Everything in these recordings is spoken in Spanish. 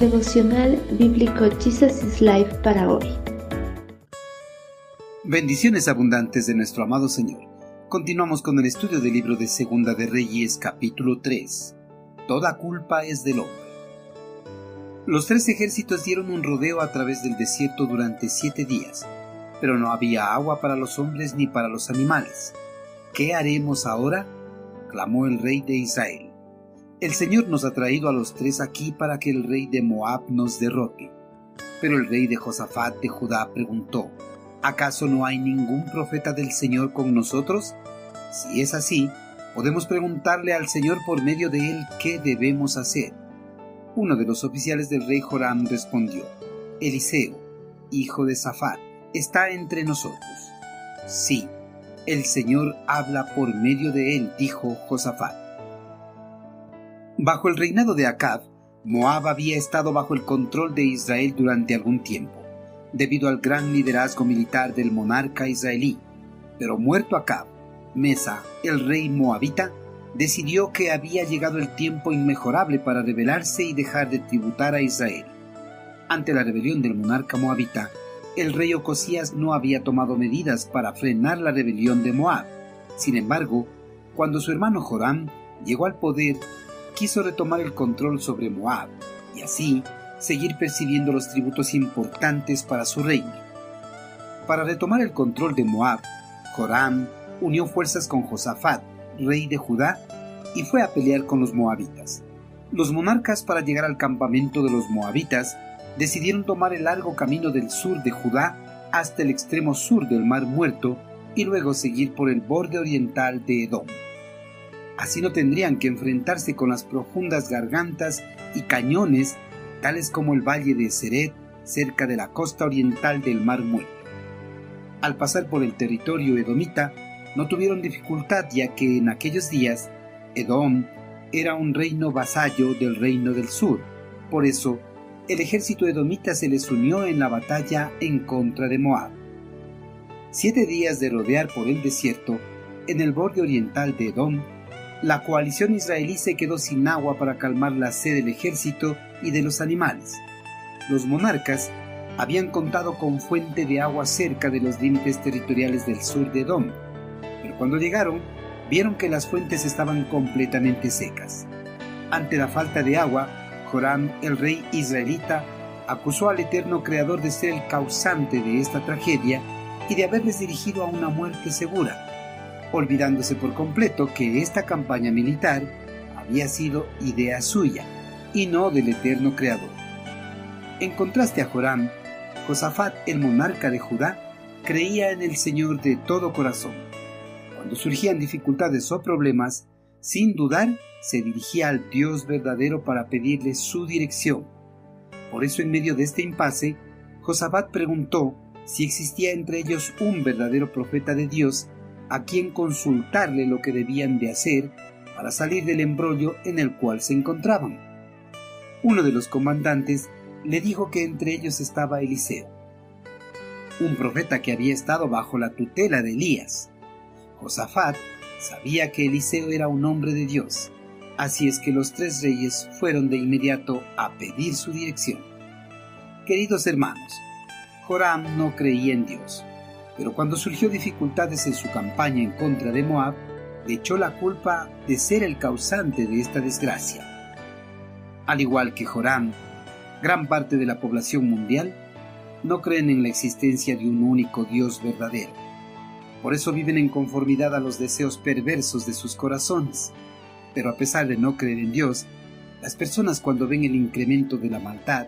Devocional Bíblico Jesus is Life para hoy. Bendiciones abundantes de nuestro amado Señor. Continuamos con el estudio del libro de Segunda de Reyes capítulo 3. Toda culpa es del hombre. Los tres ejércitos dieron un rodeo a través del desierto durante siete días, pero no había agua para los hombres ni para los animales. ¿Qué haremos ahora? clamó el rey de Israel. El Señor nos ha traído a los tres aquí para que el rey de Moab nos derrote. Pero el rey de Josafat de Judá preguntó, ¿acaso no hay ningún profeta del Señor con nosotros? Si es así, podemos preguntarle al Señor por medio de él qué debemos hacer. Uno de los oficiales del rey Joram respondió, Eliseo, hijo de Safat, está entre nosotros. Sí, el Señor habla por medio de él, dijo Josafat. Bajo el reinado de Acab, Moab había estado bajo el control de Israel durante algún tiempo, debido al gran liderazgo militar del monarca israelí. Pero muerto Acab, Mesa, el rey moabita, decidió que había llegado el tiempo inmejorable para rebelarse y dejar de tributar a Israel. Ante la rebelión del monarca moabita, el rey Ocosías no había tomado medidas para frenar la rebelión de Moab. Sin embargo, cuando su hermano Joram llegó al poder, quiso retomar el control sobre Moab y así seguir percibiendo los tributos importantes para su reino. Para retomar el control de Moab, Joram unió fuerzas con Josafat, rey de Judá, y fue a pelear con los moabitas. Los monarcas para llegar al campamento de los moabitas decidieron tomar el largo camino del sur de Judá hasta el extremo sur del Mar Muerto y luego seguir por el borde oriental de Edom. Así no tendrían que enfrentarse con las profundas gargantas y cañones, tales como el valle de Seret, cerca de la costa oriental del Mar Muerto. Al pasar por el territorio edomita, no tuvieron dificultad ya que en aquellos días Edom era un reino vasallo del reino del sur. Por eso, el ejército edomita se les unió en la batalla en contra de Moab. Siete días de rodear por el desierto, en el borde oriental de Edom, la coalición israelí se quedó sin agua para calmar la sed del ejército y de los animales. Los monarcas habían contado con fuente de agua cerca de los límites territoriales del sur de Edom, pero cuando llegaron vieron que las fuentes estaban completamente secas. Ante la falta de agua, Joram, el rey israelita, acusó al eterno creador de ser el causante de esta tragedia y de haberles dirigido a una muerte segura olvidándose por completo que esta campaña militar había sido idea suya y no del eterno creador. En contraste a Joram, Josafat, el monarca de Judá, creía en el Señor de todo corazón. Cuando surgían dificultades o problemas, sin dudar, se dirigía al Dios verdadero para pedirle su dirección. Por eso, en medio de este impasse, Josafat preguntó si existía entre ellos un verdadero profeta de Dios a quien consultarle lo que debían de hacer para salir del embrollo en el cual se encontraban. Uno de los comandantes le dijo que entre ellos estaba Eliseo, un profeta que había estado bajo la tutela de Elías. Josafat sabía que Eliseo era un hombre de Dios, así es que los tres reyes fueron de inmediato a pedir su dirección. Queridos hermanos, Joram no creía en Dios pero cuando surgió dificultades en su campaña en contra de Moab, le echó la culpa de ser el causante de esta desgracia. Al igual que Joram, gran parte de la población mundial no creen en la existencia de un único Dios verdadero. Por eso viven en conformidad a los deseos perversos de sus corazones. Pero a pesar de no creer en Dios, las personas cuando ven el incremento de la maldad,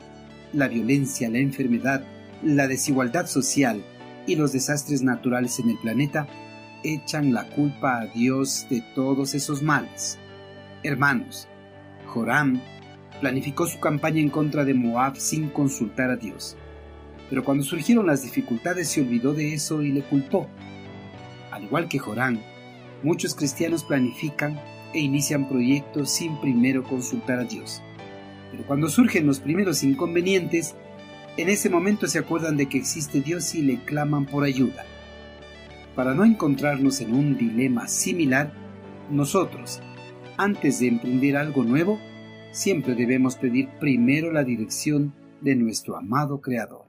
la violencia, la enfermedad, la desigualdad social y los desastres naturales en el planeta echan la culpa a Dios de todos esos males. Hermanos, Joram planificó su campaña en contra de Moab sin consultar a Dios. Pero cuando surgieron las dificultades se olvidó de eso y le culpó. Al igual que Joram, muchos cristianos planifican e inician proyectos sin primero consultar a Dios. Pero cuando surgen los primeros inconvenientes, en ese momento se acuerdan de que existe Dios y le claman por ayuda. Para no encontrarnos en un dilema similar, nosotros, antes de emprender algo nuevo, siempre debemos pedir primero la dirección de nuestro amado Creador.